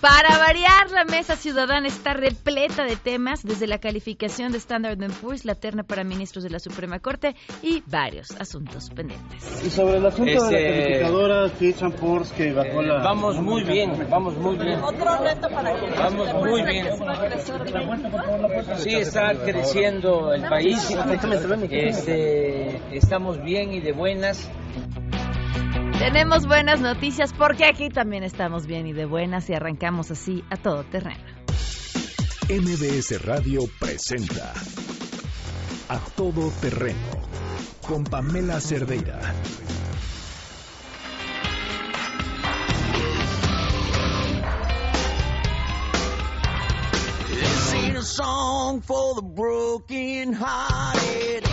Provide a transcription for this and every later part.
Para variar, la mesa ciudadana está repleta de temas, desde la calificación de Standard Poor's, la terna para ministros de la Suprema Corte y varios asuntos pendientes. Y sobre el asunto de la Este, calificadora Fitch Poor's que bajó la... Vamos muy bien, vamos muy bien. Vamos muy bien. Sí, está creciendo el país. Este, estamos bien y de buenas. Tenemos buenas noticias porque aquí también estamos bien y de buenas y arrancamos así a todo terreno. MBS Radio presenta A Todo Terreno con Pamela Cerdeira. This a song for the broken hearted.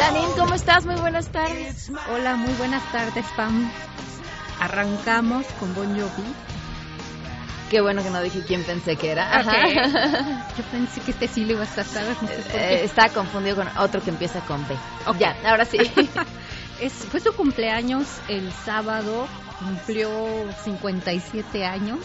Janine, ¿cómo estás? Muy buenas tardes. Hola, muy buenas tardes, Pam. Arrancamos con Bon Jovi. Qué bueno que no dije quién pensé que era. Ajá. Yo pensé que este sí lo ibas a saber. No sé por qué. Eh, está confundido con otro que empieza con B. Ok. Ya, ahora sí. Es, fue su cumpleaños el sábado, cumplió 57 años.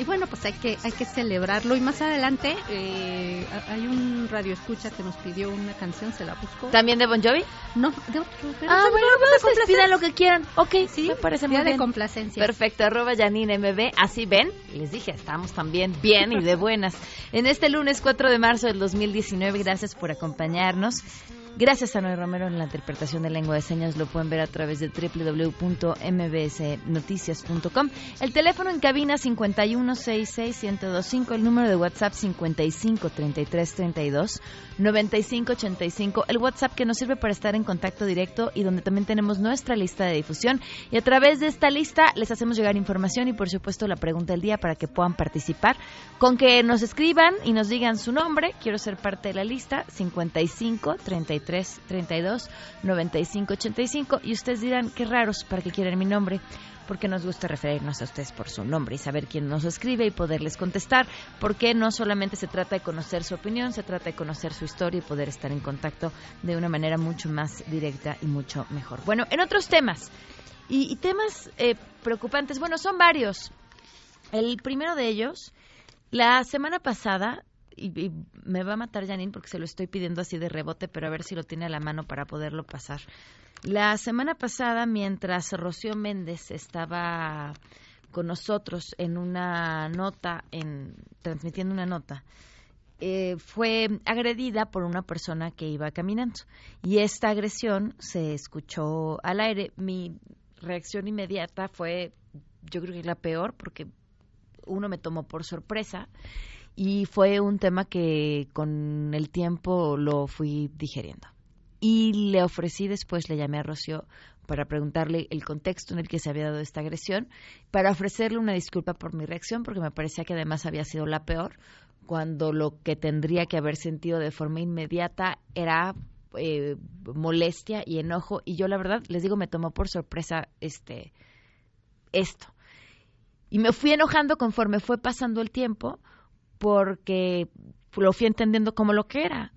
Y bueno, pues hay que hay que celebrarlo. Y más adelante eh, hay un radio escucha que nos pidió una canción, se la buscó. ¿También de Bon Jovi? No, de otro. pero Ah, bueno, pues complacencia. pidan lo que quieran. Ok, Sí, me parece muy día de bien. complacencia. Perfecto, arroba Janine MB. Así ven, les dije, estamos también bien y de buenas. En este lunes 4 de marzo del 2019, gracias por acompañarnos. Gracias a Noé Romero en la interpretación de lengua de señas. Lo pueden ver a través de www.mbsnoticias.com. El teléfono en cabina 5166125. El número de WhatsApp 5533329585. El WhatsApp que nos sirve para estar en contacto directo y donde también tenemos nuestra lista de difusión. Y a través de esta lista les hacemos llegar información y por supuesto la pregunta del día para que puedan participar. Con que nos escriban y nos digan su nombre. Quiero ser parte de la lista 55 33 32 95 85. Y ustedes dirán qué raros para que quieran mi nombre porque nos gusta referirnos a ustedes por su nombre y saber quién nos escribe y poderles contestar, porque no solamente se trata de conocer su opinión, se trata de conocer su historia y poder estar en contacto de una manera mucho más directa y mucho mejor. Bueno, en otros temas, y, y temas eh, preocupantes, bueno, son varios. El primero de ellos, la semana pasada, y, y me va a matar Janine porque se lo estoy pidiendo así de rebote, pero a ver si lo tiene a la mano para poderlo pasar. La semana pasada, mientras Rocío Méndez estaba con nosotros en una nota, en, transmitiendo una nota, eh, fue agredida por una persona que iba caminando. Y esta agresión se escuchó al aire. Mi reacción inmediata fue, yo creo que la peor, porque uno me tomó por sorpresa y fue un tema que con el tiempo lo fui digeriendo. Y le ofrecí después, le llamé a Rocío para preguntarle el contexto en el que se había dado esta agresión, para ofrecerle una disculpa por mi reacción, porque me parecía que además había sido la peor, cuando lo que tendría que haber sentido de forma inmediata era eh, molestia y enojo. Y yo la verdad, les digo, me tomó por sorpresa este esto. Y me fui enojando conforme fue pasando el tiempo, porque lo fui entendiendo como lo que era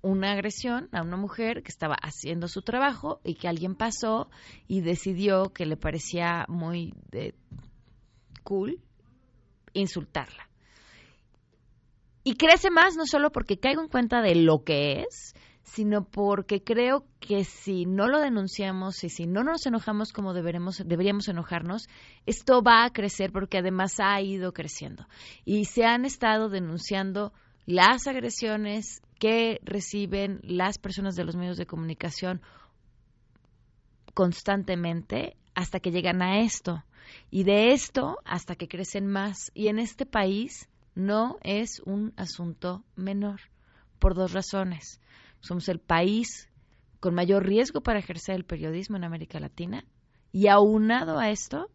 una agresión a una mujer que estaba haciendo su trabajo y que alguien pasó y decidió que le parecía muy eh, cool insultarla. Y crece más no solo porque caigo en cuenta de lo que es, sino porque creo que si no lo denunciamos y si no nos enojamos como deberemos, deberíamos enojarnos, esto va a crecer porque además ha ido creciendo. Y se han estado denunciando las agresiones que reciben las personas de los medios de comunicación constantemente hasta que llegan a esto. Y de esto hasta que crecen más. Y en este país no es un asunto menor, por dos razones. Somos el país con mayor riesgo para ejercer el periodismo en América Latina. Y aunado a esto,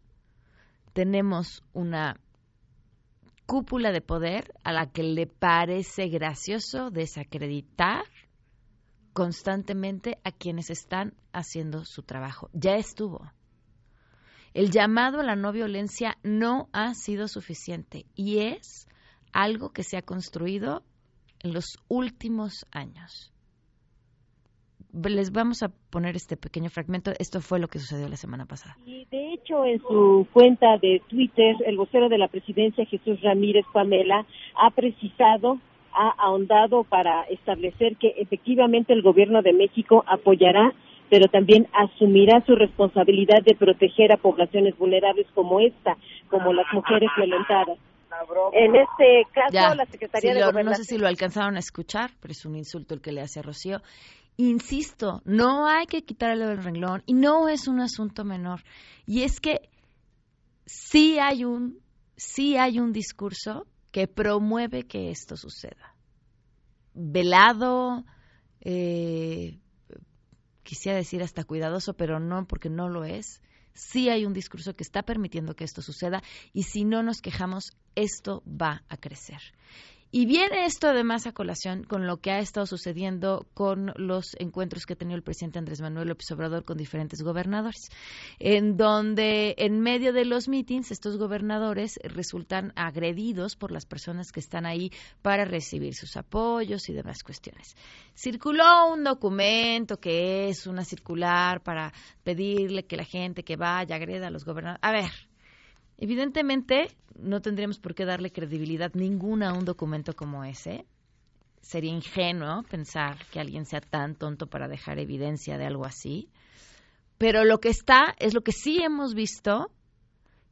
tenemos una cúpula de poder a la que le parece gracioso desacreditar constantemente a quienes están haciendo su trabajo. Ya estuvo. El llamado a la no violencia no ha sido suficiente y es algo que se ha construido en los últimos años. Les vamos a poner este pequeño fragmento. Esto fue lo que sucedió la semana pasada. Y de hecho, en su cuenta de Twitter, el vocero de la presidencia, Jesús Ramírez Pamela, ha precisado, ha ahondado para establecer que efectivamente el gobierno de México apoyará, pero también asumirá su responsabilidad de proteger a poblaciones vulnerables como esta, como las mujeres violentadas. En este caso, Ya, la Secretaría de lo- no Gobernación sé si lo alcanzaron a escuchar, pero es un insulto el que le hace a Rocío. Insisto, no hay que quitarle el renglón y no es un asunto menor. Y es que sí hay un, sí hay un discurso que promueve que esto suceda. Velado, eh, quisiera decir hasta cuidadoso, pero no, porque no lo es. Sí hay un discurso que está permitiendo que esto suceda y si no nos quejamos, esto va a crecer. Y viene esto además a colación con lo que ha estado sucediendo con los encuentros que ha tenido el presidente Andrés Manuel López Obrador con diferentes gobernadores, en donde en medio de los meetings estos gobernadores resultan agredidos por las personas que están ahí para recibir sus apoyos y demás cuestiones. Circuló un documento que es una circular para pedirle que la gente que vaya agreda a los gobernadores. A ver, Evidentemente, no tendríamos por qué darle credibilidad ninguna a un documento como ese. Sería ingenuo pensar que alguien sea tan tonto para dejar evidencia de algo así. Pero lo que está es lo que sí hemos visto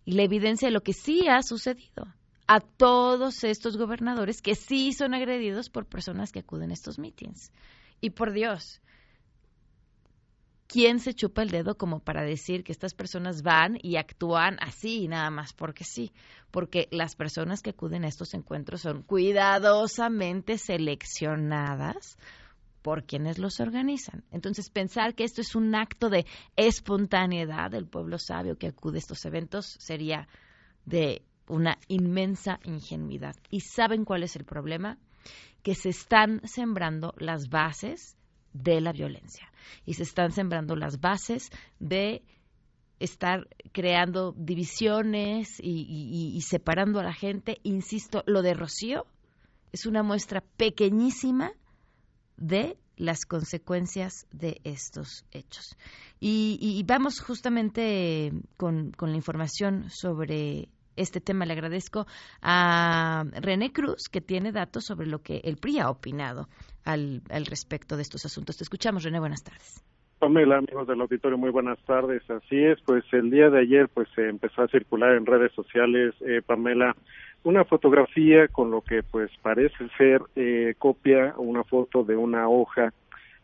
y la evidencia de lo que sí ha sucedido a todos estos gobernadores que sí son agredidos por personas que acuden a estos mítines. Y por Dios, ¿quién se chupa el dedo como para decir que estas personas van y actúan así y nada más porque sí? Porque las personas que acuden a estos encuentros son cuidadosamente seleccionadas por quienes los organizan. Entonces, pensar que esto es un acto de espontaneidad del pueblo sabio que acude a estos eventos sería de una inmensa ingenuidad. ¿Y saben cuál es el problema? Que se están sembrando las bases de la violencia y se están sembrando las bases de estar creando divisiones y, separando a la gente. Insisto, lo de Rocío es una muestra pequeñísima de las consecuencias de estos hechos. Y, y- vamos justamente con, con la información sobre este tema. Le agradezco a René Cruz, que tiene datos sobre lo que el PRI ha opinado al, al respecto de estos asuntos. Te escuchamos, René. Buenas tardes. Pamela, amigos del auditorio, muy buenas tardes. Así es, pues el día de ayer pues se empezó a circular en redes sociales, eh, Pamela, una fotografía con lo que pues parece ser eh, copia, una foto de una hoja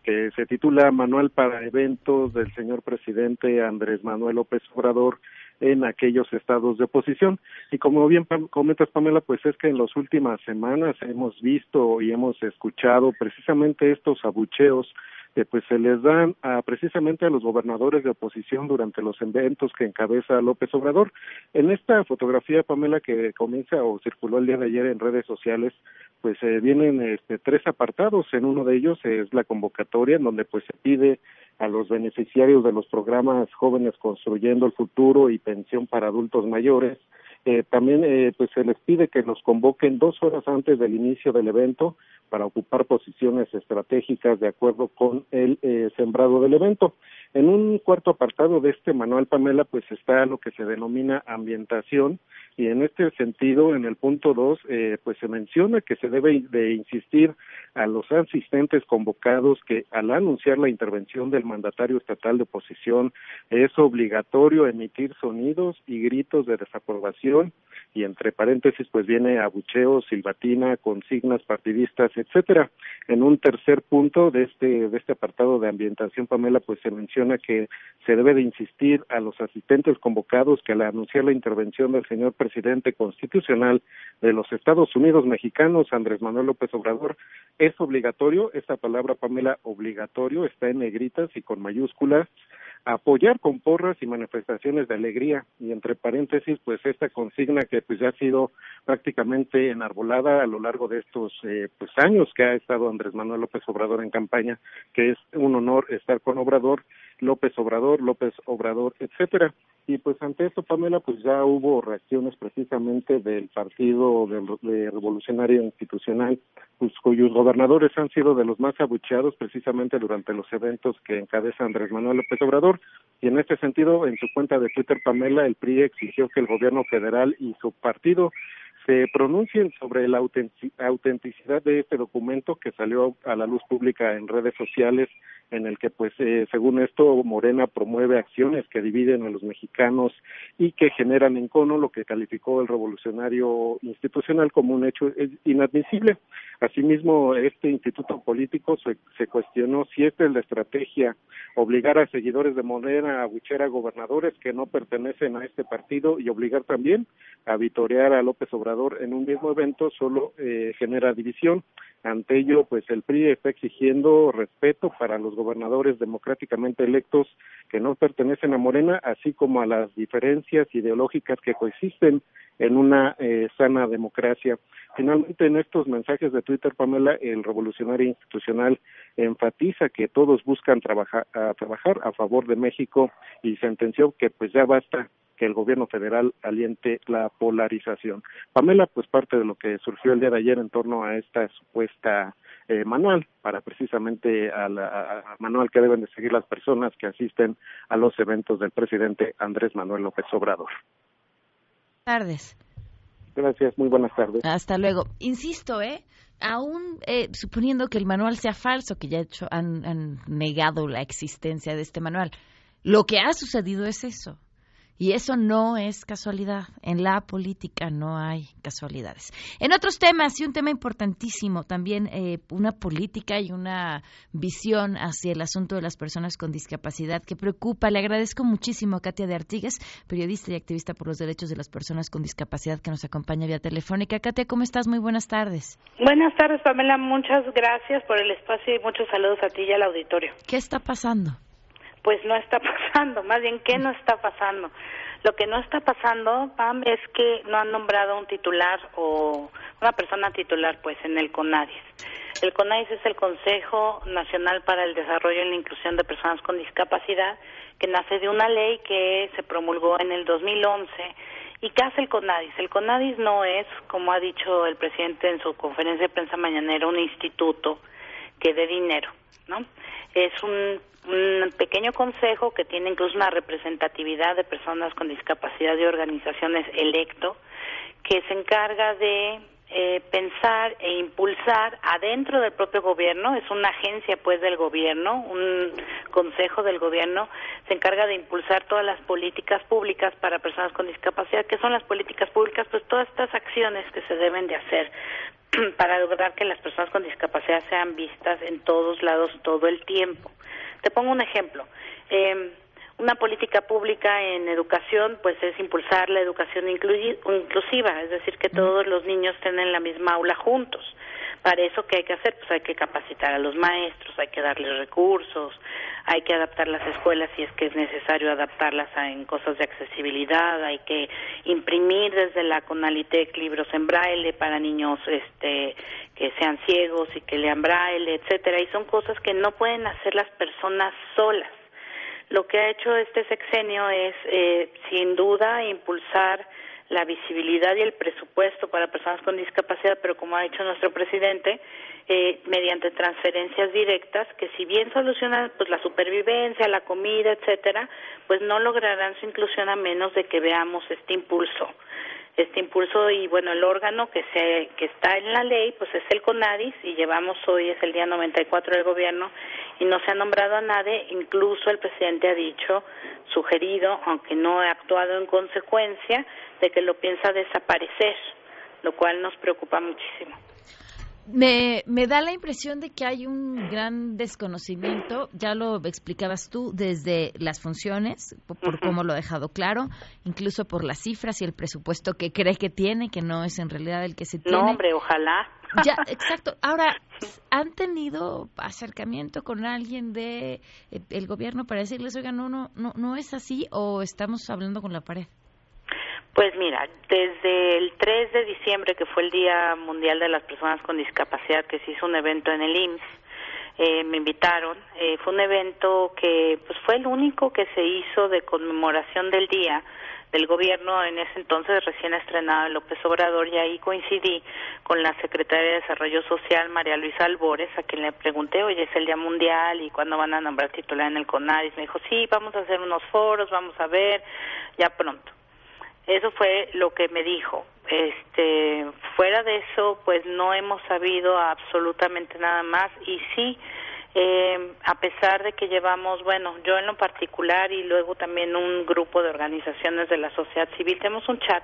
que se titula Manual para eventos del señor presidente Andrés Manuel López Obrador en aquellos estados de oposición. Y como bien comentas, Pamela, pues es que en las últimas semanas hemos visto y hemos escuchado precisamente estos abucheos que pues se les dan a, precisamente a los gobernadores de oposición durante los eventos que encabeza López Obrador. En esta fotografía, Pamela, que comienza o circuló el día de ayer en redes sociales, pues eh, vienen este, tres apartados. En uno de ellos es la convocatoria, en donde pues se pide a los beneficiarios de los programas Jóvenes Construyendo el Futuro y Pensión para Adultos Mayores, eh, también eh, pues se les pide que nos convoquen dos horas antes del inicio del evento para ocupar posiciones estratégicas de acuerdo con el eh, sembrado del evento. En un cuarto apartado de este manual, Pamela, pues está lo que se denomina ambientación y en este sentido, en el punto dos, eh, pues se menciona que se debe de insistir a los asistentes convocados que al anunciar la intervención del mandatario estatal de oposición es obligatorio emitir sonidos y gritos de desaprobación y entre paréntesis pues viene abucheo, silbatina, consignas partidistas, etcétera. En un tercer punto de este de este apartado de ambientación Pamela pues se menciona que se debe de insistir a los asistentes convocados que al anunciar la intervención del señor presidente constitucional de los Estados Unidos mexicanos, Andrés Manuel López Obrador, es obligatorio, esta palabra Pamela obligatorio está en negritas y con mayúsculas, apoyar con porras y manifestaciones de alegría. Y entre paréntesis pues esta consigna que pues ya ha sido prácticamente enarbolada a lo largo de estos eh, pues años que ha estado Andrés Manuel López Obrador en campaña que es un honor estar con Obrador López Obrador López Obrador etcétera. Y pues ante esto Pamela pues ya hubo reacciones precisamente del partido de, revolucionario institucional pues, cuyos gobernadores han sido de los más abucheados precisamente durante los eventos que encabeza Andrés Manuel López Obrador. Y en este sentido en su cuenta de Twitter Pamela el PRI exigió que el gobierno federal y su partido se pronuncien sobre la autenticidad de este documento que salió a la luz pública en redes sociales en el que pues eh, según esto Morena promueve acciones que dividen a los mexicanos y que generan encono lo que calificó el revolucionario institucional como un hecho inadmisible. Asimismo, este instituto político se, se cuestionó si esta es la estrategia obligar a seguidores de Morena a abuchear a gobernadores que no pertenecen a este partido y obligar también a vitorear a López Obrador en un mismo evento solo eh, genera división. Ante ello, pues el PRI está exigiendo respeto para los gobernadores democráticamente electos que no pertenecen a Morena, así como a las diferencias ideológicas que coexisten en una eh, sana democracia. Finalmente, en estos mensajes de Twitter, Pamela, el revolucionario institucional enfatiza que todos buscan trabajar a, trabajar a favor de México y sentenció que pues ya basta que el gobierno federal aliente la polarización. Pamela, pues parte de lo que surgió el día de ayer en torno a esta supuesta eh, manual para precisamente a la a manual que deben de seguir las personas que asisten a los eventos del presidente Andrés Manuel López Obrador. tardes. Gracias, muy buenas tardes. Hasta luego. Insisto, ¿eh? Aún eh, suponiendo que el manual sea falso, que ya hecho, han, han negado la existencia de este manual, lo que ha sucedido es eso. Y eso no es casualidad. En la política no hay casualidades. En otros temas, y un tema importantísimo, también eh, una política y una visión hacia el asunto de las personas con discapacidad que preocupa. Le agradezco muchísimo a Katia de Artigues, periodista y activista por los derechos de las personas con discapacidad que nos acompaña vía telefónica. Katia, ¿cómo estás? Muy buenas tardes. Buenas tardes, Pamela. Muchas gracias por el espacio y muchos saludos a ti y al auditorio. ¿Qué está pasando? Pues no está pasando, más bien, ¿qué no está pasando? Lo que no está pasando, Pam, es que no han nombrado un titular o una persona titular, pues, en el CONADIS. El CONADIS es el Consejo Nacional para el Desarrollo y la Inclusión de Personas con Discapacidad, que nace de una ley que se promulgó en el 2011 ¿Y qué hace el CONADIS? El CONADIS no es, como ha dicho el presidente en su conferencia de prensa mañanera, un instituto que dé dinero, ¿no? Es un, pequeño consejo que tiene incluso una representatividad de personas con discapacidad y organizaciones electo, que se encarga de eh, pensar e impulsar adentro del propio gobierno, es una agencia pues del gobierno, un consejo del gobierno, se encarga de impulsar todas las políticas públicas para personas con discapacidad. ¿Qué son las políticas públicas? Pues todas estas acciones que se deben de hacer para lograr que las personas con discapacidad sean vistas en todos lados todo el tiempo. Te pongo un ejemplo. Eh, una política pública en educación, pues es impulsar la educación inclusiva, es decir, que todos los niños estén en la misma aula juntos. Para eso, ¿qué hay que hacer? Pues hay que capacitar a los maestros, hay que darles recursos, hay que adaptar las escuelas si es que es necesario adaptarlas a, en cosas de accesibilidad, hay que imprimir desde la Conalitec libros en braille para niños este que sean ciegos y que lean braille, etcétera, y son cosas que no pueden hacer las personas solas. Lo que ha hecho este sexenio es, eh, sin duda, impulsar la visibilidad y el presupuesto para personas con discapacidad, pero como ha dicho nuestro presidente, eh, mediante transferencias directas que si bien solucionan pues la supervivencia, la comida, etcétera, pues no lograrán su inclusión a menos de que veamos este impulso. Este impulso y bueno el órgano que se que está en la ley pues es el CONADIS y llevamos hoy es el día 94 del gobierno y no se ha nombrado a nadie. Incluso el presidente ha dicho sugerido aunque no ha actuado en consecuencia de que lo piensa desaparecer lo cual nos preocupa muchísimo Me, me da la impresión de que hay un gran desconocimiento, ya lo explicabas tú, desde las funciones, por, por cómo lo ha dejado claro, incluso por las cifras y el presupuesto que cree que tiene, que no es en realidad el que se tiene. No, hombre, ojalá. Ya, exacto. Ahora, ¿han tenido acercamiento con alguien de eh, el gobierno para decirles, oiga, no, no, no, no es así o estamos hablando con la pared? Pues mira, desde el 3 de diciembre, que fue el Día Mundial de las Personas con Discapacidad, que se hizo un evento en el IMSS, eh, me invitaron. Eh, fue un evento que pues fue el único que se hizo de conmemoración del día del gobierno en ese entonces recién estrenado López Obrador y ahí coincidí con la secretaria de Desarrollo Social María Luisa Albores a quien le pregunté oye es el día mundial y cuándo van a nombrar titular en el CONADIS me dijo sí vamos a hacer unos foros vamos a ver ya pronto eso fue lo que me dijo. Este, fuera de eso, pues no hemos sabido absolutamente nada más y sí, eh, a pesar de que llevamos, bueno, yo en lo particular y luego también un grupo de organizaciones de la sociedad civil, tenemos un chat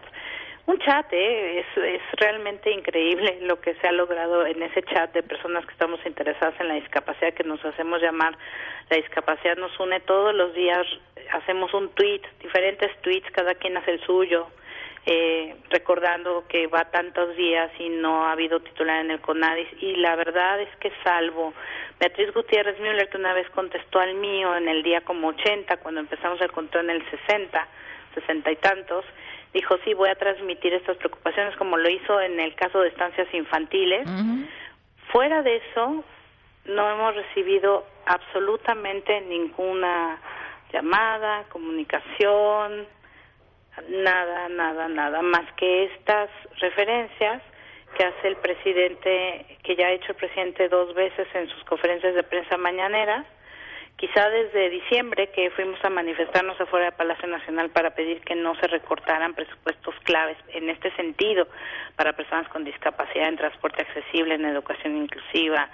un chat, ¿eh? es, es realmente increíble lo que se ha logrado en ese chat de personas que estamos interesadas en la discapacidad, que nos hacemos llamar la discapacidad nos une todos los días, hacemos un tweet, diferentes tweets, cada quien hace el suyo, eh, recordando que va tantos días y no ha habido titular en el CONADIS y la verdad es que salvo Beatriz Gutiérrez Müller que una vez contestó al mío en el día como 80 cuando empezamos el control en el 60 sesenta y tantos dijo sí voy a transmitir estas preocupaciones como lo hizo en el caso de estancias infantiles. Fuera de eso no hemos recibido absolutamente ninguna llamada comunicación nada nada nada más que estas referencias que hace el presidente que ya ha hecho el presidente dos veces en sus conferencias de prensa mañaneras quizá desde diciembre que fuimos a manifestarnos afuera del Palacio Nacional para pedir que no se recortaran presupuestos claves en este sentido para personas con discapacidad en transporte accesible, en educación inclusiva,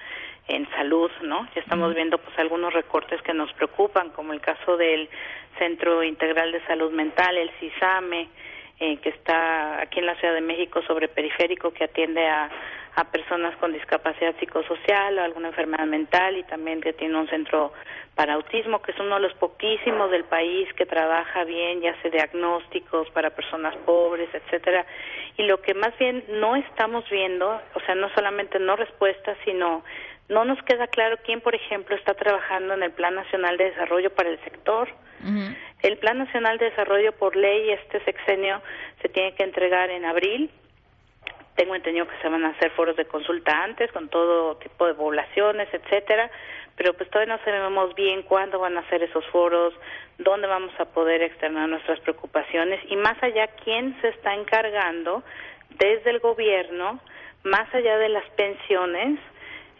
en salud, ¿no? Ya estamos viendo pues algunos recortes que nos preocupan, como el caso del Centro Integral de Salud Mental, el CISAME, eh, que está aquí en la Ciudad de México sobre periférico, que atiende a, a personas con discapacidad psicosocial o alguna enfermedad mental y también que tiene un centro para autismo, que es uno de los poquísimos del país que trabaja bien y hace diagnósticos para personas pobres, etcétera. Y lo que más bien no estamos viendo, o sea, no solamente no respuestas, sino no nos queda claro quién, por ejemplo, está trabajando en el Plan Nacional de Desarrollo para el sector. El Plan Nacional de Desarrollo por ley este sexenio se tiene que entregar en abril. Tengo entendido que se van a hacer foros de consulta antes con todo tipo de poblaciones, etcétera, pero pues todavía no sabemos bien cuándo van a hacer esos foros, dónde vamos a poder externar nuestras preocupaciones y más allá quién se está encargando desde el gobierno, más allá de las pensiones,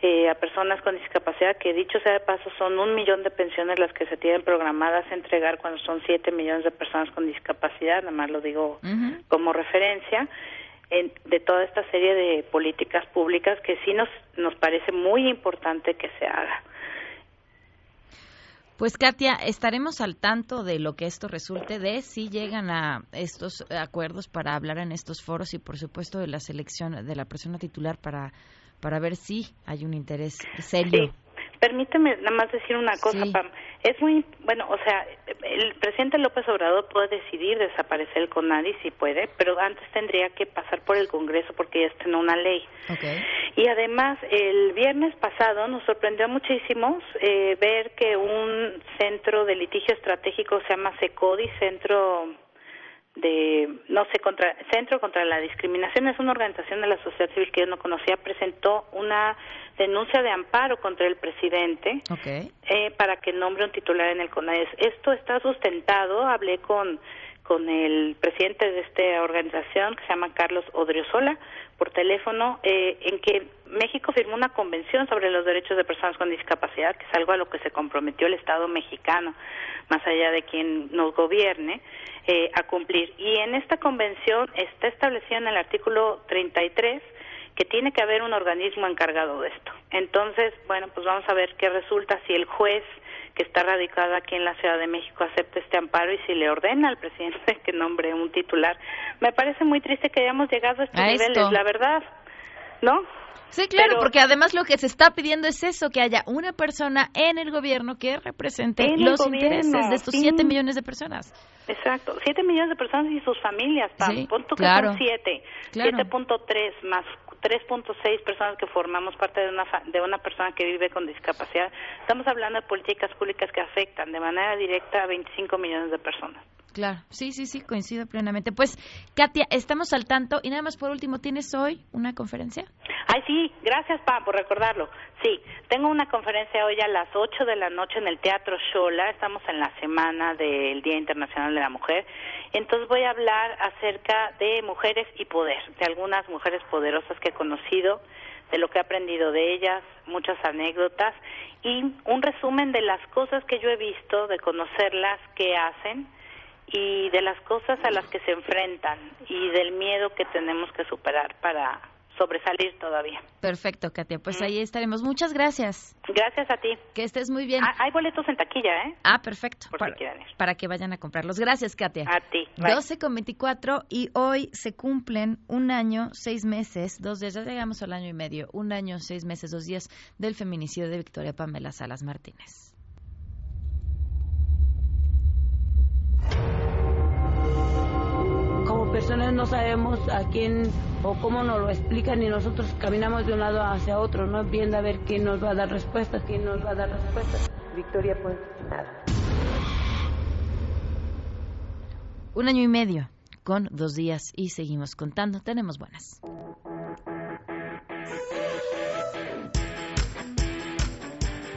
eh, a personas con discapacidad, que dicho sea de paso, son un millón de pensiones las que se tienen programadas a entregar cuando son siete millones de personas con discapacidad, nada más lo digo como referencia, en, de toda esta serie de políticas públicas que sí nos, nos parece muy importante que se haga. Pues Katia, estaremos al tanto de lo que esto resulte de si llegan a estos acuerdos para hablar en estos foros y por supuesto de la selección de la persona titular para para ver si hay un interés serio. Permíteme nada más decir una cosa, Pam. Es muy, bueno, o sea, el presidente López Obrador puede decidir desaparecer el CONADI si puede, pero antes tendría que pasar por el Congreso porque ya está en una ley. Y además, el viernes pasado nos sorprendió muchísimo eh, ver que un centro de litigio estratégico se llama SECODI, Centro de no sé contra Centro contra la Discriminación es una organización de la sociedad civil que yo no conocía presentó una denuncia de amparo contra el presidente eh, para que nombre un titular en el CONADES. Esto está sustentado, hablé con con el presidente de esta organización que se llama Carlos Odriozola por teléfono eh, en que México firmó una convención sobre los derechos de personas con discapacidad que es algo a lo que se comprometió el Estado mexicano más allá de quien nos gobierne eh, a cumplir y en esta convención está establecido en el artículo 33 que tiene que haber un organismo encargado de esto. Entonces, bueno, pues vamos a ver qué resulta si el juez que está radicado aquí en la Ciudad de México acepta este amparo y si le ordena al presidente que nombre un titular. Me parece muy triste que hayamos llegado a estos A niveles, esto. la verdad. ¿no? Sí, claro, Pero- porque además lo que se está pidiendo es eso, que haya una persona en el gobierno que represente los gobierno, intereses de estos sí. 7 millones de personas. Exacto, siete millones de personas y sus familias, Pam. Sí, Pon tú que claro. son siete, Claro. 7.3 más 3.6 personas que formamos parte de una de una persona que vive con discapacidad. Estamos hablando de políticas públicas que afectan de manera directa a 25 millones de personas. Claro, sí, sí, sí, coincido plenamente. Pues, Katia, estamos al tanto. Y nada más por último, ¿tienes hoy una conferencia? Ay, sí, gracias, Pam, por recordarlo. Sí, tengo una conferencia hoy a las 8 de la noche en el Teatro Shola. Estamos en la semana del Día Internacional de la Mujer. Entonces voy a hablar acerca de mujeres y poder, de algunas mujeres poderosas que he conocido, de lo que he aprendido de ellas, muchas anécdotas y un resumen de las cosas que yo he visto, de conocerlas, qué hacen y de las cosas a las que se enfrentan y del miedo que tenemos que superar para sobresalir todavía. Perfecto, Katia. Pues ahí estaremos. Muchas gracias. Gracias a ti. Que estés muy bien. Ah, hay boletos en taquilla, ¿eh? Ah, perfecto. Por para, si ir. para que vayan a comprarlos. Gracias, Katia. A ti. Bye. 12 con 24 y hoy se cumplen un año, seis meses, dos días, ya llegamos al año y medio, un año, seis meses, dos días del feminicidio de Victoria Pamela Salas Martínez. No sabemos a quién o cómo nos lo explican y nosotros caminamos de un lado hacia otro, no viendo a ver quién nos va a dar respuestas, quién nos va a dar respuestas. Victoria, pues nada. Un año y medio con dos días y seguimos contando. Tenemos buenas.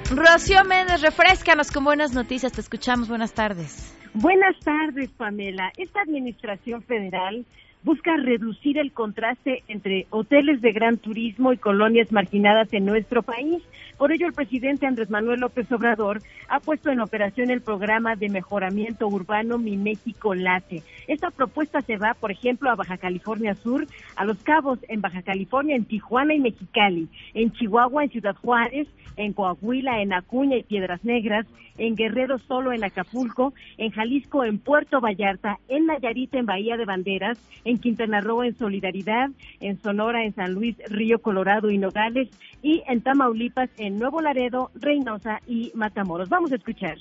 Rocío Méndez, refrescanos con buenas noticias. Te escuchamos. Buenas tardes. Buenas tardes, Pamela. Esta administración federal busca reducir el contraste entre hoteles de gran turismo y colonias marginadas en nuestro país. Por ello, el presidente Andrés Manuel López Obrador ha puesto en operación el programa de mejoramiento urbano Mi México Late. Esta propuesta se va, por ejemplo, a Baja California Sur, a Los Cabos, en Baja California, en Tijuana y Mexicali, en Chihuahua, en Ciudad Juárez, en Coahuila, en Acuña y Piedras Negras, en Guerrero solo en Acapulco, en Jalisco, en Puerto Vallarta, en Nayarit, en Bahía de Banderas, Quintana Roo, en Solidaridad, en Sonora, en San Luis, Río Colorado y Nogales, y en Tamaulipas, en Nuevo Laredo, Reynosa y Matamoros. Vamos a escuchar.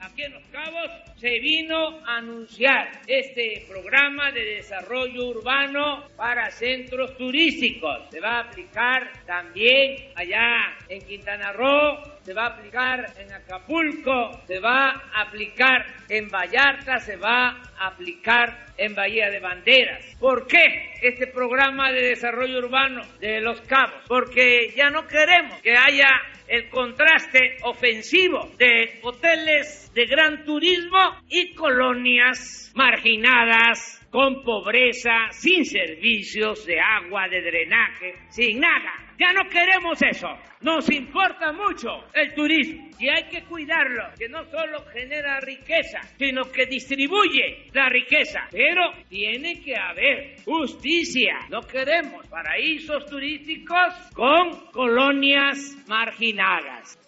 Aquí en Los Cabos se vino a anunciar este programa de desarrollo urbano para centros turísticos. Se va a aplicar también allá en Quintana Roo, se va a aplicar en Acapulco, se va a aplicar en Vallarta, se va a aplicar en Bahía de Banderas. ¿Por qué este programa de desarrollo urbano de Los Cabos? Porque ya no queremos que haya el contraste ofensivo de hoteles de gran turismo y colonias marginadas con pobreza, sin servicios de agua, de drenaje, sin nada. Ya no queremos eso. Nos importa mucho el turismo y hay que cuidarlo, que no solo genera riqueza, sino que distribuye la riqueza. Pero tiene que haber justicia. No queremos paraísos turísticos con colonias marginadas.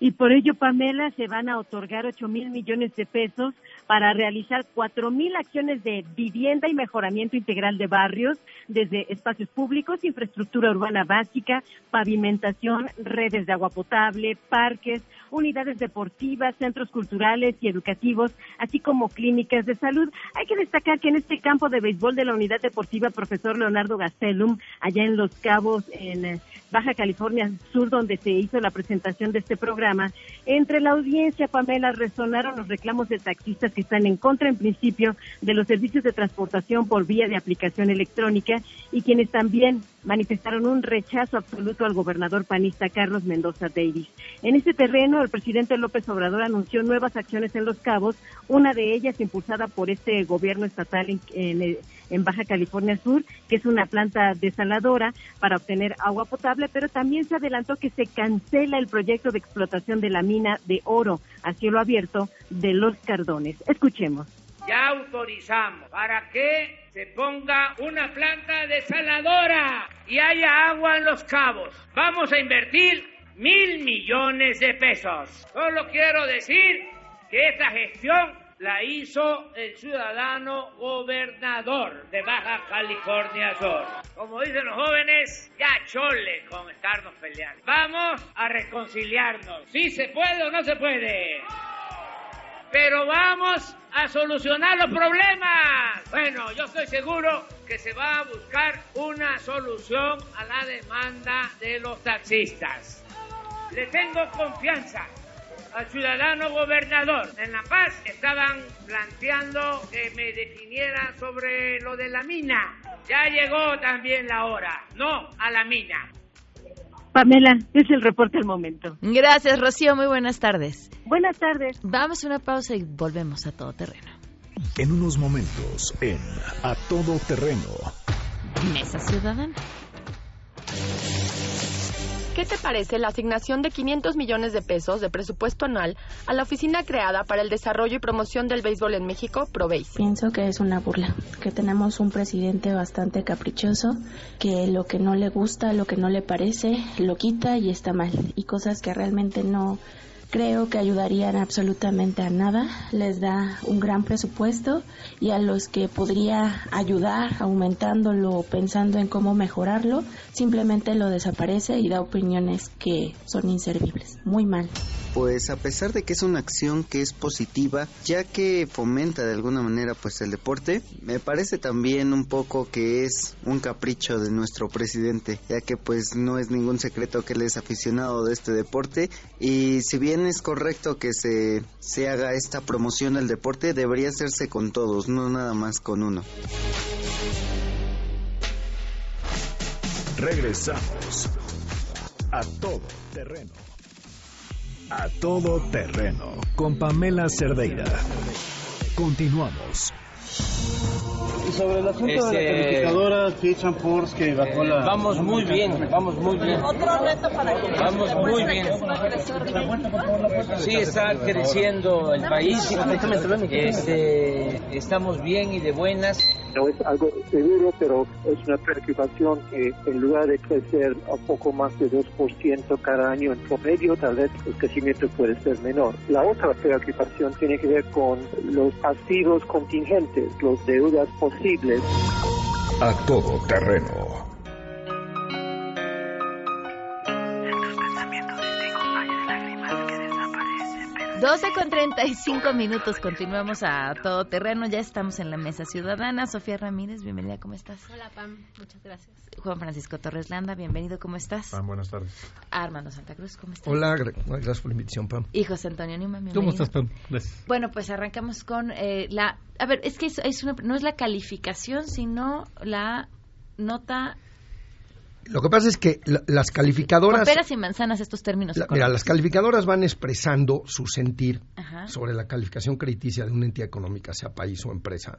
Y por ello, Pamela, se van a otorgar 8 mil millones de pesos para realizar 4 mil acciones de vivienda y mejoramiento integral de barrios, desde espacios públicos, infraestructura urbana básica, pavimentación, redes de agua potable, parques, unidades deportivas, centros culturales y educativos, así como clínicas de salud. Hay que destacar que en este campo de béisbol de la unidad deportiva profesor Leonardo Gastelum, allá en Los Cabos, en eh, Baja California Sur, donde se hizo la presentación de este programa, entre la audiencia, Pamela, resonaron los reclamos de taxistas que están en contra, en principio, de los servicios de transportación por vía de aplicación electrónica y quienes también manifestaron un rechazo absoluto al gobernador panista Carlos Mendoza Davis. En este terreno, el presidente López Obrador anunció nuevas acciones en Los Cabos, una de ellas impulsada por este gobierno estatal en, en, en Baja California Sur, que es una planta desaladora para obtener agua potable, pero también se adelantó que se cancela el proyecto de explotación de la mina de oro a cielo abierto de Los Cardones. Escuchemos. Ya autorizamos para que se ponga una planta desaladora y haya agua en los cabos. Vamos a invertir mil millones de pesos. Solo quiero decir que esta gestión la hizo el ciudadano gobernador de Baja California Sur. Como dicen los jóvenes, ya chole con estarnos peleando. Vamos a reconciliarnos. ¿Sí se puede o no se puede? Pero vamos a solucionar los problemas. Bueno, yo estoy seguro que se va a buscar una solución a la demanda de los taxistas. Le tengo confianza al ciudadano gobernador. En La Paz estaban planteando que me definiera sobre lo de la mina. Ya llegó también la hora. No a la mina. Pamela, es el reporte al momento. Gracias, Rocío. Muy buenas tardes. Buenas tardes. Vamos a una pausa y volvemos a todo terreno. En unos momentos, en A Todo Terreno. Mesa Ciudadana. ¿Qué te parece la asignación de 500 millones de pesos de presupuesto anual a la oficina creada para el desarrollo y promoción del béisbol en México, ProBase? Pienso que es una burla, que tenemos un presidente bastante caprichoso, que lo que no le gusta, lo que no le parece, lo quita y está mal, y cosas que realmente no creo que ayudarían absolutamente a nada. Les da un gran presupuesto y a los que podría ayudar aumentándolo, pensando en cómo mejorarlo, simplemente lo desaparece y da opiniones que son inservibles. Muy mal. Pues a pesar de que es una acción que es positiva, ya que fomenta de alguna manera pues el deporte, me parece también un poco que es un capricho de nuestro presidente, ya que pues no es ningún secreto que él es aficionado de este deporte y si bien es correcto que se, se haga esta promoción del deporte, debería hacerse con todos, no nada más con uno. Regresamos a todo terreno. A todo terreno con Pamela Cerdeira. Continuamos. Y sobre el asunto de la Este, calificadora Fitch Force que bajó la... Vamos muy bien, vamos muy bien. Otro reto para que Vamos muy bien. Sí, está creciendo el país. Este, estamos bien y de buenas. No es algo seguro, pero es una preocupación que en lugar de crecer un poco más de 2% cada año en promedio, tal vez el crecimiento puede ser menor. La otra preocupación tiene que ver con los pasivos contingentes, los deudas posibles. A todo terreno. 12 con 35 minutos, continuamos a todo terreno, ya estamos en la mesa ciudadana. Sofía Ramírez, bienvenida, ¿cómo estás? Hola, Pam, muchas gracias. Juan Francisco Torres Landa, bienvenido, ¿cómo estás? Pam, buenas tardes. Armando Santa Cruz, ¿cómo estás? Hola, gra- gracias por la invitación, Pam. Y José Antonio Newman, bienvenido. ¿Cómo estás, Pam? Gracias. Bueno, pues arrancamos con eh, la... A ver, es que es, es una- no es la calificación, sino la nota... Lo que pasa es que la- las calificadoras... Con peras y manzanas estos términos. la- mira, las calificadoras van expresando su sentir Ajá. sobre la calificación crediticia de una entidad económica, sea país o empresa.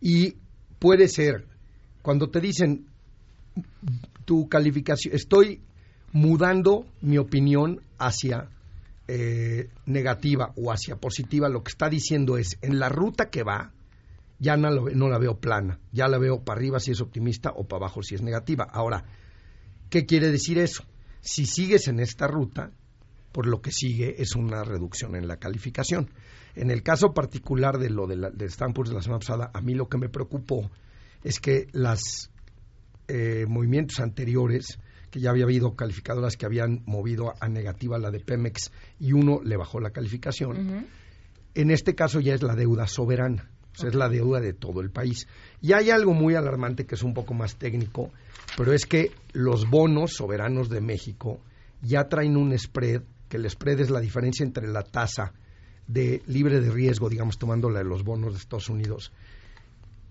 Y puede ser, cuando te dicen tu calificación, estoy mudando mi opinión hacia eh, negativa o hacia positiva, lo que está diciendo es, en la ruta que va, ya no, lo- no la veo plana, ya la veo para arriba si es optimista o para abajo si es negativa. Ahora, ¿qué quiere decir eso? Si sigues en esta ruta, por lo que sigue es una reducción en la calificación. En el caso particular de lo de, la, de Poor's de la semana pasada, a mí lo que me preocupó es que las eh, movimientos anteriores, que ya había habido calificadoras que habían movido a, a negativa la de Pemex y uno le bajó la calificación, en este caso ya es la deuda soberana, sea, es la deuda de todo el país. Y hay algo muy alarmante que es un poco más técnico, pero es que los bonos soberanos de México ya traen un spread, que el spread es la diferencia entre la tasa de libre de riesgo, digamos, tomando la de los bonos de Estados Unidos,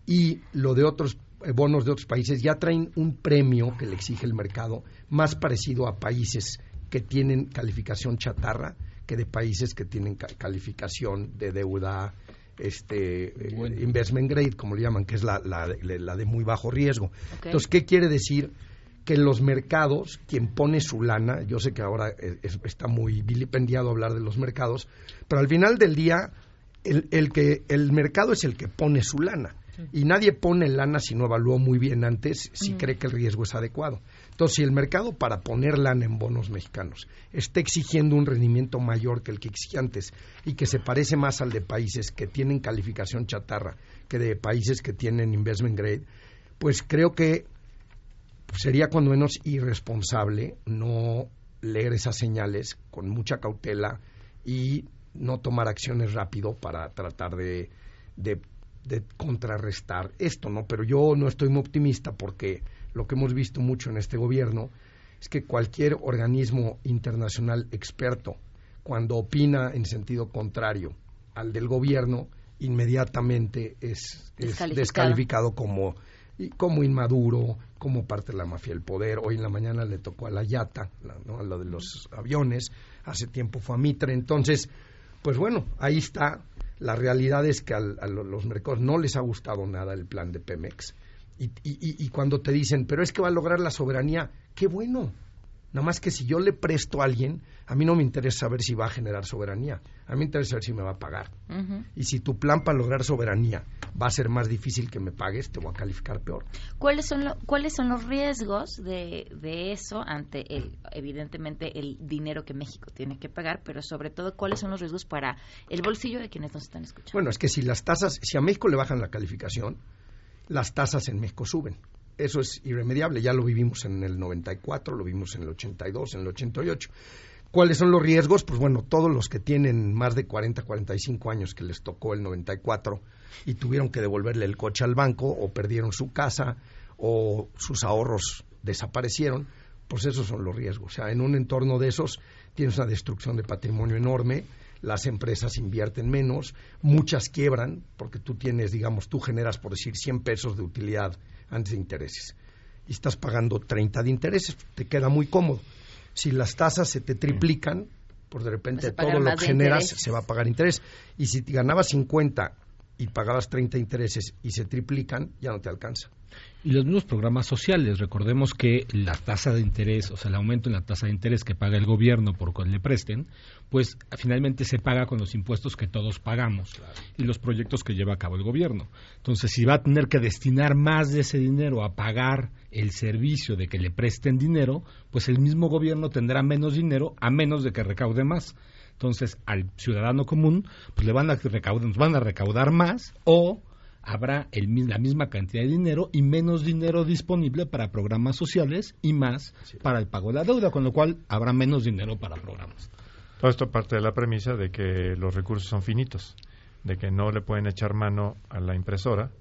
y lo de otros eh, bonos de otros países, ya traen un premio que le exige el mercado más parecido a países que tienen calificación chatarra que de países que tienen ca- calificación de deuda este eh, investment grade como le llaman que es la, la, de- la de muy bajo riesgo. Entonces qué quiere decir que en los mercados quien pone su lana yo sé que ahora es- está muy vilipendiado hablar de los mercados pero al final del día el, el que el mercado es el que pone su lana. Y nadie pone lana si no evaluó muy bien antes si cree que el riesgo es adecuado. Si el mercado para poner en bonos mexicanos está exigiendo un rendimiento mayor que el que exigía antes y que se parece más al de países que tienen calificación chatarra que de países que tienen investment grade, pues creo que sería cuando menos irresponsable no leer esas señales con mucha cautela y no tomar acciones rápido para tratar de, de contrarrestar esto, ¿no? Pero yo no estoy muy optimista porque lo que hemos visto mucho en este gobierno es que cualquier organismo internacional experto, cuando opina en sentido contrario al del gobierno, inmediatamente es, es Descalificado. descalificado como, como inmaduro, como parte de la mafia del poder. Hoy en la mañana le tocó a la Yata, la, ¿no? a lo de los aviones, hace tiempo fue a Mitre. Entonces, pues bueno, ahí está. La realidad es que al- a, lo- los mercados no les ha gustado nada el plan de Pemex. Y, y- cuando te dicen, pero es que va a lograr la soberanía, qué bueno. Nada más que si yo le presto a alguien, a mí no me interesa saber si va a generar soberanía. A mí me interesa saber si me va a pagar. Y si tu plan para lograr soberanía va a ser más difícil que me pagues, te voy a calificar peor. ¿Cuáles son, lo- ¿Cuáles son los riesgos de, de eso ante, el, evidentemente, el dinero que México tiene que pagar, pero sobre todo, cuáles son los riesgos para el bolsillo de quienes nos están escuchando? Bueno, es que si las tasas, si a México le bajan la calificación, las tasas en México suben. Eso es irremediable. Ya lo vivimos en el 94, lo vimos en el 82, en el 88. ¿Cuáles son los riesgos? Pues bueno, todos los que tienen más de 40, 45 años que les tocó el 94 y tuvieron que devolverle el coche al banco o perdieron su casa o sus ahorros desaparecieron, pues esos son los riesgos. O sea, en un entorno de esos tienes una destrucción de patrimonio enorme, las empresas invierten menos, muchas quiebran, porque tú tienes, digamos, tú generas, por decir, 100 pesos de utilidad antes de intereses y estás pagando 30 de intereses, te queda muy cómodo. Si las tasas se te triplican, pues de repente todo lo que generas se va a pagar interés. Y si te ganabas 50 y pagabas 30 intereses y se triplican, ya no te alcanza. Y los mismos programas sociales, recordemos que la tasa de interés, o sea, el aumento en la tasa de interés que paga el gobierno por cual le presten, pues finalmente se paga con los impuestos que todos pagamos y los proyectos que lleva a cabo el gobierno. Entonces, si va a tener que destinar más de ese dinero a pagar el servicio de que le presten dinero, pues el mismo gobierno tendrá menos dinero a menos de que recaude más. Entonces, al ciudadano común, pues le van a recaudar, van a recaudar más o habrá el la misma cantidad de dinero y menos dinero disponible para programas sociales y más para el pago de la deuda, con lo cual habrá menos dinero para programas. Todo esto parte de la premisa de que los recursos son finitos, de que no le pueden echar mano a la impresora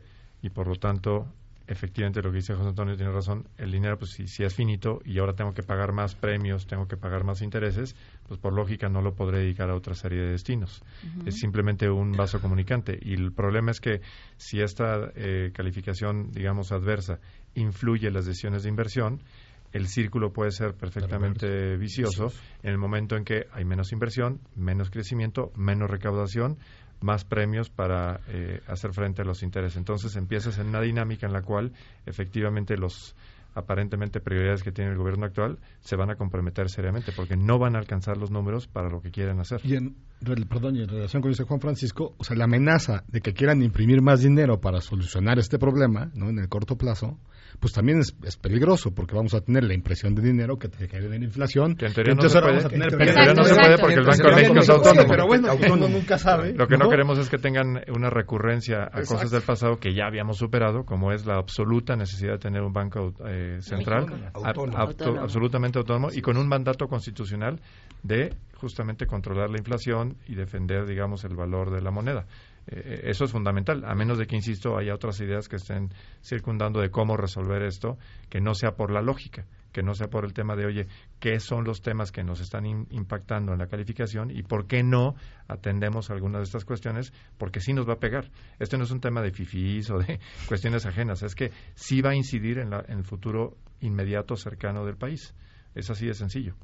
y por lo tanto, efectivamente lo que dice José Antonio tiene razón, el dinero pues si, si es finito y ahora tengo que pagar más premios, tengo que pagar más intereses, pues por lógica no lo podré dedicar a otra serie de destinos. Es simplemente un vaso comunicante y el problema es que si esta eh, calificación, digamos, adversa influye en las decisiones de inversión, el círculo puede ser perfectamente vicioso. en el momento en que hay menos inversión, menos crecimiento, menos recaudación, más premios para eh, hacer frente a los intereses. Entonces empiezas en una dinámica en la cual efectivamente los aparentemente prioridades que tiene el gobierno actual se van a comprometer seriamente porque no van a alcanzar los números para lo que quieren hacer. Y en, perdón, y en relación con dice Juan Francisco, o sea, la amenaza de que quieran imprimir más dinero para solucionar este problema, ¿no? En el corto plazo, pues también es, es peligroso porque vamos a tener la impresión de dinero que te genera la inflación. Que en teoría no entonces se puede, vamos a tener en teoría no se puede porque el Banco de México es autónomo. pero bueno, uno nunca sabe. Lo que no, ¿no? queremos es que tengan una recurrencia a Exacto. cosas del pasado que ya habíamos superado, como es la absoluta necesidad de tener un banco eh, central, Autónomo. a- Autónomo. auto- Autónomo. absolutamente autónomo y con un mandato constitucional de justamente controlar la inflación y defender, digamos, el valor de la moneda. Eh, eso es fundamental, a menos de que, insisto, haya otras ideas que estén circundando de cómo resolver esto, que no sea por la lógica, que no sea por el tema de, oye, ¿qué son los temas que nos están impactando en la calificación y por qué no atendemos algunas de estas cuestiones? Porque sí nos va a pegar. Este no es un tema de fifís o de cuestiones ajenas, es que sí va a incidir en, la- en el futuro inmediato, cercano del país. Es así de sencillo.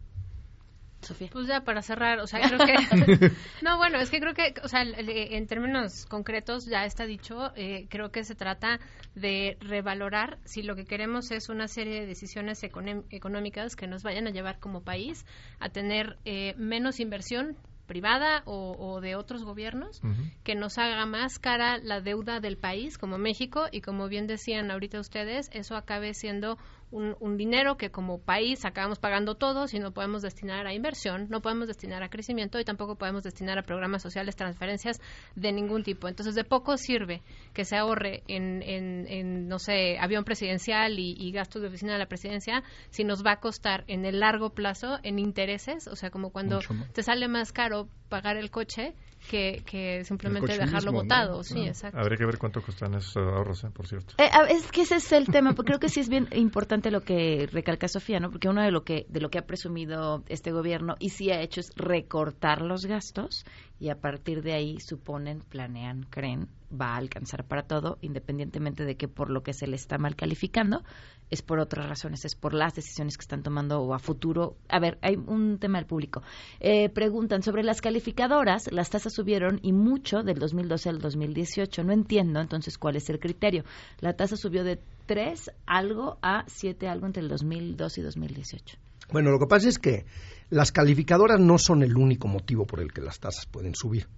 Sofía. Pues ya para cerrar, o sea, creo que... no, bueno, es que creo que, o sea, en términos concretos ya está dicho, eh, creo que se trata de revalorar si lo que queremos es una serie de decisiones económicas que nos vayan a llevar como país a tener eh, menos inversión privada o, o de otros gobiernos que nos haga más cara la deuda del país como México y como bien decían ahorita ustedes, eso acabe siendo un, un dinero que como país acabamos pagando todos y no podemos destinar a inversión, no podemos destinar a crecimiento y tampoco podemos destinar a programas sociales, transferencias de ningún tipo. Entonces, de poco sirve que se ahorre en, en, en no sé, avión presidencial y, y gastos de oficina de la presidencia si nos va a costar en el largo plazo en intereses, o sea, como cuando te sale más caro pagar el coche que, que simplemente dejarlo mismo, ¿no? botado. Sí, Ah. exacto. Habría que ver cuánto cuestan esos ahorros, ¿eh? por cierto. Eh, a- es que ese es el tema, porque creo que sí es bien importante lo que recalca Sofía, ¿no? Porque uno de lo que de lo que ha presumido este gobierno y sí ha hecho es recortar los gastos y a partir de ahí suponen, planean, creen va a alcanzar para todo, independientemente de que por lo que se le está mal calificando es por otras razones, es por las decisiones que están tomando o a futuro. A ver, hay un tema del público. Eh, preguntan sobre las calificadoras, las tasas subieron y mucho del 2012 al 2018. No entiendo entonces cuál es el criterio. La tasa subió de 3 algo a 7 algo entre el 2002 y 2018. Bueno, lo que pasa es que las calificadoras no son el único motivo por el que las tasas pueden subir.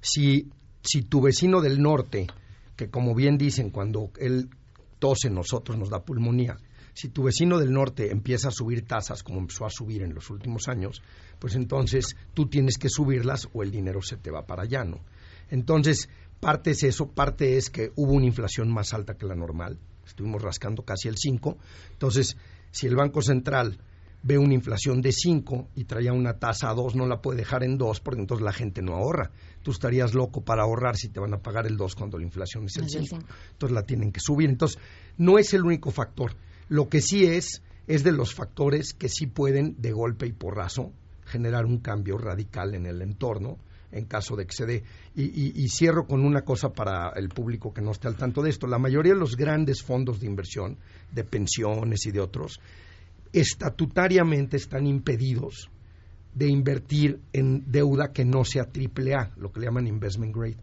Si, si tu vecino del norte, que como bien dicen, cuando él tose nosotros nos da pulmonía, si tu vecino del norte empieza a subir tasas como empezó a subir en los últimos años, pues entonces tú tienes que subirlas o el dinero se te va para allá, ¿no? Entonces, parte es eso, parte es que hubo una inflación más alta que la normal, estuvimos rascando casi el 5, entonces, si el Banco Central ve una inflación de 5 y traía una tasa a 2, no la puede dejar en 2 porque entonces la gente no ahorra. Tú estarías loco para ahorrar si te van a pagar el 2 cuando la inflación es el Es el 5. cinco. Entonces la tienen que subir. Entonces, no es el único factor. Lo que sí es, es de los factores que sí pueden, de golpe y porrazo, generar un cambio radical en el entorno en caso de que se dé. Y, y- y cierro con una cosa para el público que no esté al tanto de esto. La mayoría de los grandes fondos de inversión, de pensiones y de otros, estatutariamente están impedidos de invertir en deuda que no sea triple A, lo que le llaman investment grade.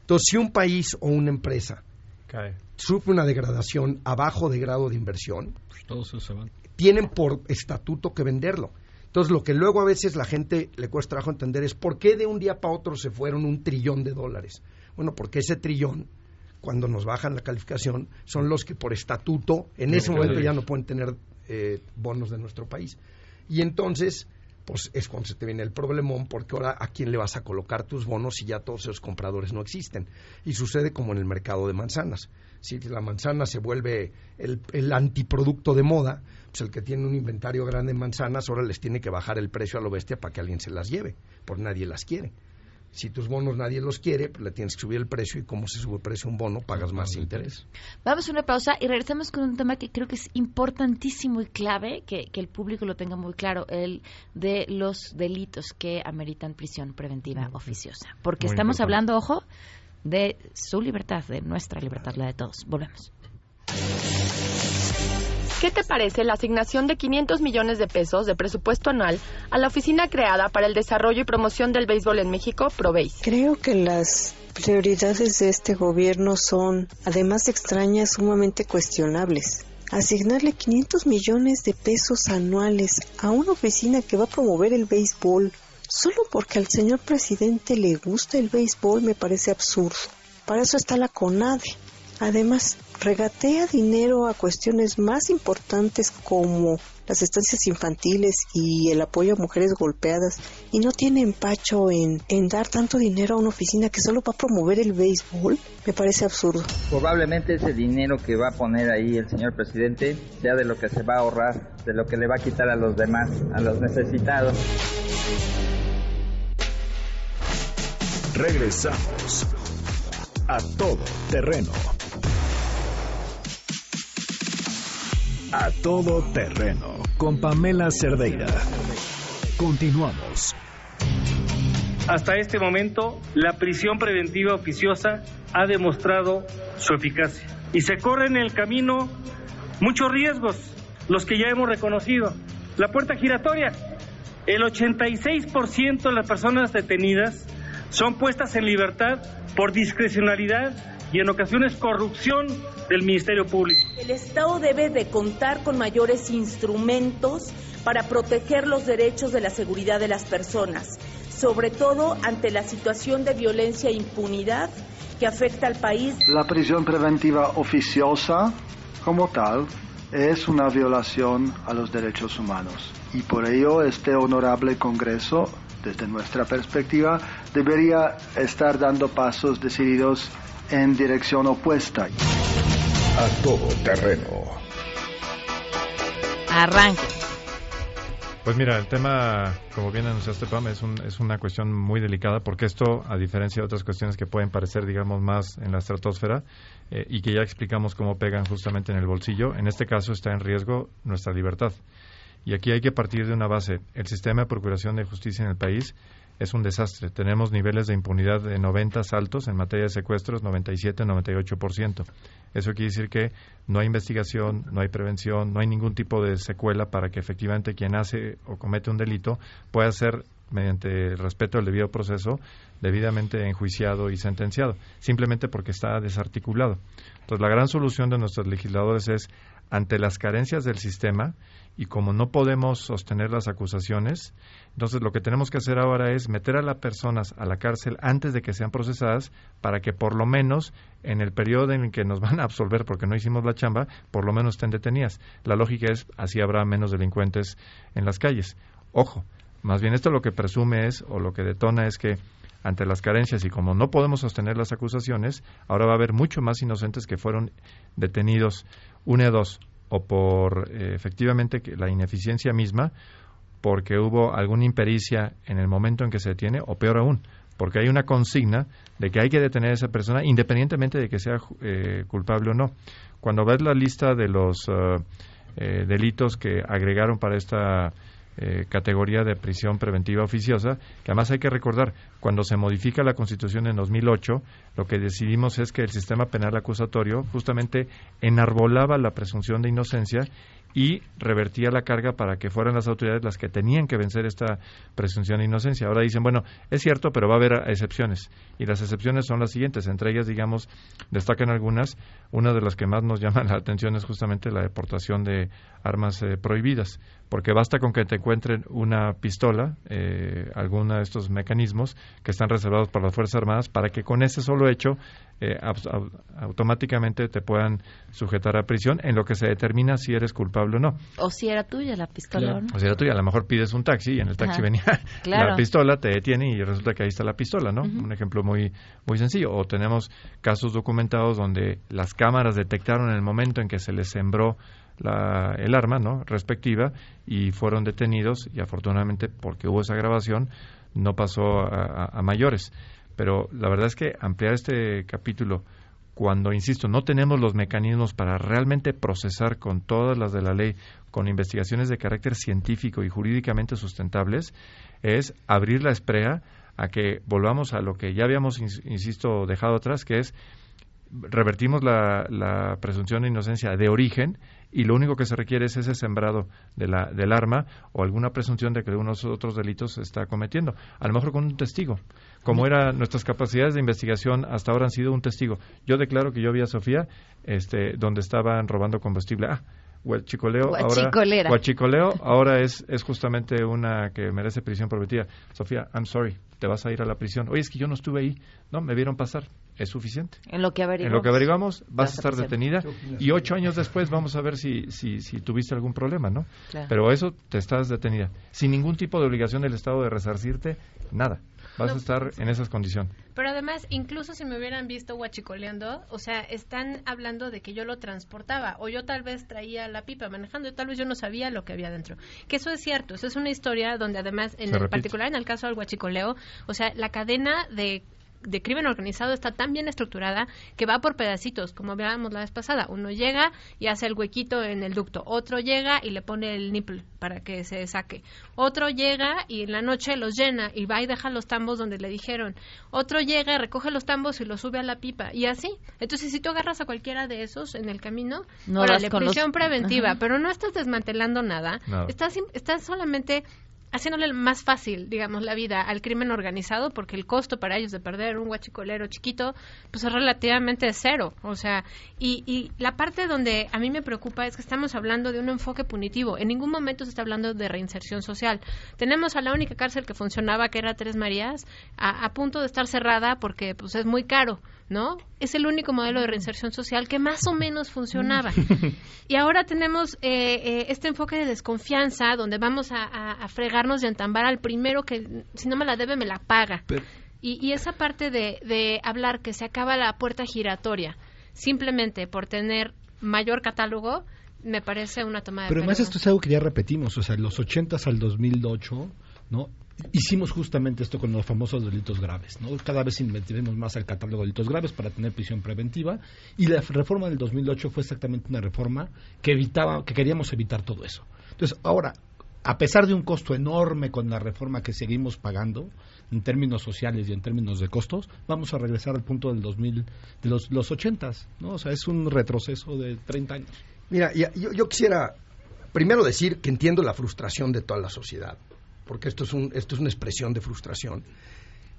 Entonces, si un país o una empresa Cae. sufre una degradación abajo de grado de inversión, Pues todos esos se van. tienen por estatuto que venderlo. Entonces, lo que luego a veces la gente le cuesta trabajo entender es por qué de un día para otro se fueron un trillón de dólares. Bueno, porque ese trillón, cuando nos bajan la calificación, son los que por estatuto en ese momento ya no pueden tener eh, bonos de nuestro país. Y entonces, pues es cuando se te viene el problemón, porque ahora a quién le vas a colocar tus bonos si ya todos esos compradores no existen. Y sucede como en el mercado de manzanas. Si la manzana se vuelve el, el antiproducto de moda, pues el que tiene un inventario grande de manzanas ahora les tiene que bajar el precio a lo bestia para que alguien se las lleve, porque nadie las quiere. Si tus bonos nadie los quiere, pues le tienes que subir el precio y como se sube el precio a un bono, pagas más interés. Vamos a una pausa y regresamos con un tema que creo que es importantísimo y clave que, que el público lo tenga muy claro, el de los delitos que ameritan prisión preventiva oficiosa. Porque Muy estamos importante. hablando, ojo, de su libertad, de nuestra libertad, la de todos. Volvemos. ¿Qué te parece la asignación de 500 millones de pesos de presupuesto anual a la oficina creada para el desarrollo y promoción del béisbol en México, ProBase? Creo que las prioridades de este gobierno son, además de extrañas, sumamente cuestionables. Asignarle 500 millones de pesos anuales a una oficina que va a promover el béisbol solo porque al señor presidente le gusta el béisbol me parece absurdo. Para eso está la CONADE. Además, regatea dinero a cuestiones más importantes como las estancias infantiles y el apoyo a mujeres golpeadas y no tiene empacho en, en dar tanto dinero a una oficina que solo va a promover el béisbol, me parece absurdo. Probablemente ese dinero que va a poner ahí el señor presidente sea de lo que se va a ahorrar, de lo que le va a quitar a los demás, a los necesitados. Regresamos a todo terreno. A todo terreno con Pamela Cerdeira. Continuamos. Hasta este momento, la prisión preventiva oficiosa ha demostrado su eficacia y se corren en el camino muchos riesgos, los que ya hemos reconocido. La puerta giratoria, el 86% de las personas detenidas son puestas en libertad por discrecionalidad y en ocasiones corrupción del Ministerio Público. El Estado debe de contar con mayores instrumentos para proteger los derechos de la seguridad de las personas. sobre todo ante la situación de violencia e impunidad que afecta al país. La prisión preventiva oficiosa, como tal, es una violación a los derechos humanos y por ello este honorable Congreso, desde nuestra perspectiva, debería estar dando pasos decididos en dirección opuesta. A todo terreno. Arranque. Pues mira, el tema, como bien anunciaste, Pam, es, un, es una cuestión muy delicada porque esto, a diferencia de otras cuestiones que pueden parecer, digamos, más en la estratosfera eh, y que ya explicamos cómo pegan justamente en el bolsillo, en este caso está en riesgo nuestra libertad. Y aquí hay que partir de una base. El sistema de procuración de justicia en el país es un desastre. Tenemos niveles de impunidad de 90 altos en materia de secuestros, 97, 98%. Eso quiere decir que no hay investigación, no hay prevención, no hay ningún tipo de secuela para que efectivamente quien hace o comete un delito pueda ser mediante el respeto al debido proceso, debidamente enjuiciado y sentenciado, simplemente porque está desarticulado. Entonces, la gran solución de nuestros legisladores es, ante las carencias del sistema, y como no podemos sostener las acusaciones, entonces lo que tenemos que hacer ahora es meter a las personas a la cárcel antes de que sean procesadas para que por lo menos en el periodo en el que nos van a absolver porque no hicimos la chamba, por lo menos estén detenidas. La lógica es así habrá menos delincuentes en las calles. Ojo, más bien esto lo que presume es o lo que detona es que ante las carencias y como no podemos sostener las acusaciones, ahora va a haber mucho más inocentes que fueron detenidos, una de dos, o por eh, efectivamente la ineficiencia misma, porque hubo alguna impericia en el momento en que se detiene, o peor aún, porque hay una consigna de que hay que detener a esa persona independientemente de que sea eh, culpable o no. Cuando ves la lista de los eh, delitos que agregaron para esta eh, categoría de prisión preventiva oficiosa, que además hay que recordar, cuando se modifica la Constitución en 2008, lo que decidimos es que el sistema penal acusatorio justamente enarbolaba la presunción de inocencia y revertía la carga para que fueran las autoridades las que tenían que vencer esta presunción de inocencia. Ahora dicen, bueno, es cierto, pero va a haber excepciones. Y las excepciones son las siguientes. Entre ellas, digamos, destacan algunas. Una de las que más nos llama la atención es justamente la deportación de armas eh, prohibidas. Porque basta con que te encuentren una pistola, eh, alguno de estos mecanismos que están reservados para las Fuerzas Armadas, para que con ese solo hecho eh, automáticamente te puedan sujetar a prisión en lo que se determina si eres culpable o no. O si era tuya la pistola. O si era tuya, a lo mejor pides un taxi y en el taxi venía la pistola, te detiene y resulta que ahí está la pistola, ¿no? Un ejemplo muy, muy sencillo. O tenemos casos documentados donde las cámaras detectaron en el momento en que se les sembró la, el arma ¿no? respectiva y fueron detenidos y afortunadamente porque hubo esa grabación no pasó a mayores. Pero la verdad es que ampliar este capítulo cuando, insisto, no tenemos los mecanismos para realmente procesar con todas las de la ley, con investigaciones de carácter científico y jurídicamente sustentables, es abrir la esprea a que volvamos a lo que ya habíamos, insisto, dejado atrás, que es revertimos la, la, presunción de inocencia de origen y lo único que se requiere es ese sembrado de la, del arma o alguna presunción de que unos otros delitos se está cometiendo, a lo mejor con un testigo. Como eran nuestras capacidades de investigación hasta ahora han sido un testigo. Yo declaro que yo vi a Sofía este, donde estaban robando combustible. Ah, Huachicoleo ahora, Huachicoleo ahora es, es justamente una que merece prisión prometida. Sofía, I'm sorry, te vas a ir a la prisión. Oye, es que yo no estuve ahí. No, me vieron pasar. Es suficiente. En lo que averiguamos. En lo que averiguamos vas a estar detenida y ocho años después vamos a ver si, si, si tuviste algún problema, ¿no? Pero eso te estás detenida. Sin ningún tipo de obligación del Estado de resarcirte, nada vas a estar en esas condiciones. Pero además, incluso si me hubieran visto guachicoleando, o sea, están hablando de que yo lo transportaba, o yo tal vez traía la pipa manejando, y tal vez yo no sabía lo que había dentro. Que eso es cierto, eso es una historia donde además, en particular en el caso del guachicoleo, o sea, la cadena de de crimen organizado está tan bien estructurada que va por pedacitos, como hablábamos la vez pasada. Uno llega y hace el huequito en el ducto, otro llega y le pone el nipple para que se saque, otro llega y en la noche los llena y va y deja los tambos donde le dijeron, otro llega, recoge los tambos y los sube a la pipa y así. Entonces, si tú agarras a cualquiera de esos en el camino, no la prisión preventiva, pero no estás desmantelando nada, estás, estás solamente haciéndole más fácil, digamos, la vida al crimen organizado, porque el costo para ellos de perder un guachicolero chiquito, pues es relativamente cero. O sea, y, y la parte donde a mí me preocupa es que estamos hablando de un enfoque punitivo. En ningún momento se está hablando de reinserción social. Tenemos a la única cárcel que funcionaba, que era Tres Marías, a, a punto de estar cerrada porque pues es muy caro. ¿No? Es el único modelo de reinserción social que más o menos funcionaba. y ahora tenemos eh, eh, este enfoque de desconfianza, donde vamos a, a, fregarnos y entambar al primero que, si no me la debe, me la paga. y, y, esa parte de, de hablar que se acaba la puerta giratoria, simplemente por tener mayor catálogo, me parece una toma de Pero además esto es algo que ya repetimos, o sea, los 80 al 2008, ¿no? Hicimos justamente esto con los famosos delitos graves. ¿no? Cada vez inventaremos más el catálogo de delitos graves para tener prisión preventiva y la reforma del 2008 fue exactamente una reforma que evitaba, que queríamos evitar todo eso. Entonces, ahora, a pesar de un costo enorme con la reforma que seguimos pagando en términos sociales y en términos de costos, vamos a regresar al punto del 2000, de los, los 80, ¿no? O sea, es un retroceso de 30 años. Mira, yo, yo quisiera primero decir que entiendo la frustración de toda la sociedad porque esto es, un, esto es una expresión de frustración.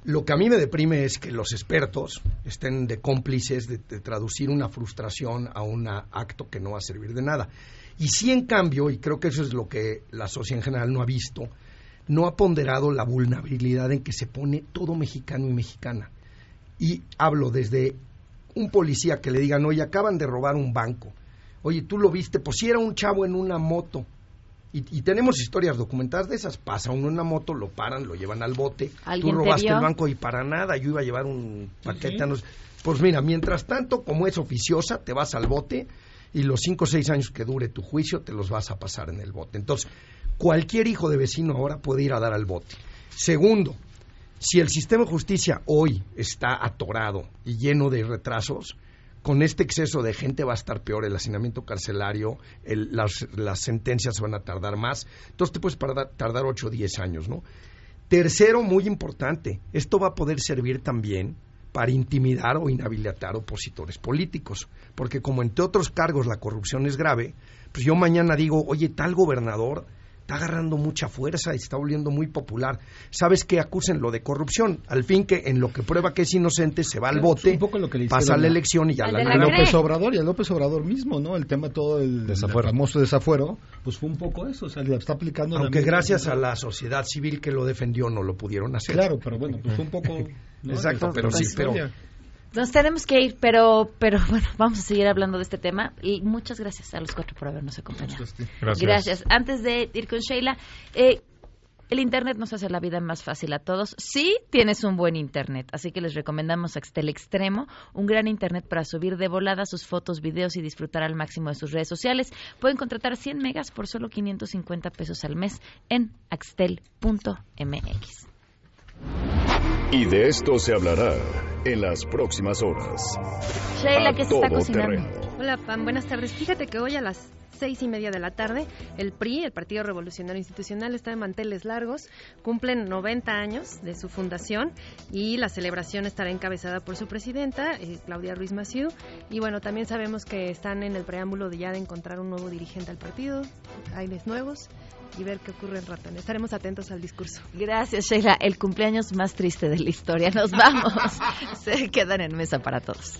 Lo que a mí me deprime es que los expertos estén de cómplices de, traducir una frustración a un acto que no va a servir de nada. Y sí, en cambio, y creo que eso es lo que la sociedad en general no ha visto, no ha ponderado la vulnerabilidad en que se pone todo mexicano y mexicana. Y hablo desde un policía que le digan, oye, acaban de robar un banco. Oye, tú lo viste, pues si era un chavo en una moto. Y, tenemos historias documentadas de esas. Pasa uno en una moto, lo paran, lo llevan al bote. Tú robaste el banco y para nada, yo iba a llevar un paquete. Pues mira, mientras tanto, como es oficiosa, te vas al bote y los cinco o seis años que dure tu juicio te los vas a pasar en el bote. Entonces, cualquier hijo de vecino ahora puede ir a dar al bote. Segundo, si el sistema de justicia hoy está atorado y lleno de retrasos, con este exceso de gente va a estar peor el hacinamiento carcelario, las, sentencias van a tardar más, entonces te puedes tardar 8 o 10 años, ¿no? Tercero, muy importante, esto va a poder servir también para intimidar o inhabilitar opositores políticos, porque como entre otros cargos la corrupción es grave, pues yo mañana digo, oye, tal gobernador está agarrando mucha fuerza y está volviendo muy popular. ¿Sabes qué? Acusenlo de corrupción. Al fin que en lo que prueba que es inocente se va al bote, pasa la elección y ya la, la López Obrador y a López Obrador mismo, ¿no? El tema todo el, desafuero. famoso desafuero, pues fue un poco eso, o sea, le está aplicando... Aunque gracias a la sociedad civil que lo defendió no lo pudieron hacer. Claro, pero bueno, pues fue un poco... Exacto, pero sí, pero nos tenemos que ir, pero, pero bueno, vamos a seguir hablando de este tema. Y muchas gracias a los cuatro por habernos acompañado. Gracias. gracias. Antes de ir con Sheila, eh, el Internet nos hace la vida más fácil a todos. Sí, tienes un buen Internet, así que les recomendamos Axtel Extremo, un gran Internet para subir de volada sus fotos, videos y disfrutar al máximo de sus redes sociales. Pueden contratar 100 megas por solo 550 pesos al mes en axtel.mx. Y de esto se hablará en las próximas horas. Sheila, ¿qué se está cocinando? Hola, Pam. Buenas tardes. Fíjate que hoy a las seis y media de la tarde, el PRI, el Partido Revolucionario Institucional, está de manteles largos, cumplen 90 años de su fundación y la celebración estará encabezada por su presidenta, eh, Claudia Ruiz Massieu. Y bueno, también sabemos que están en el preámbulo de ya de encontrar un nuevo dirigente al partido, aires nuevos y ver qué ocurre en Ratón. Estaremos atentos al discurso. Gracias, Sheila. El cumpleaños más triste de la historia. Nos vamos. Se quedan en mesa para todos.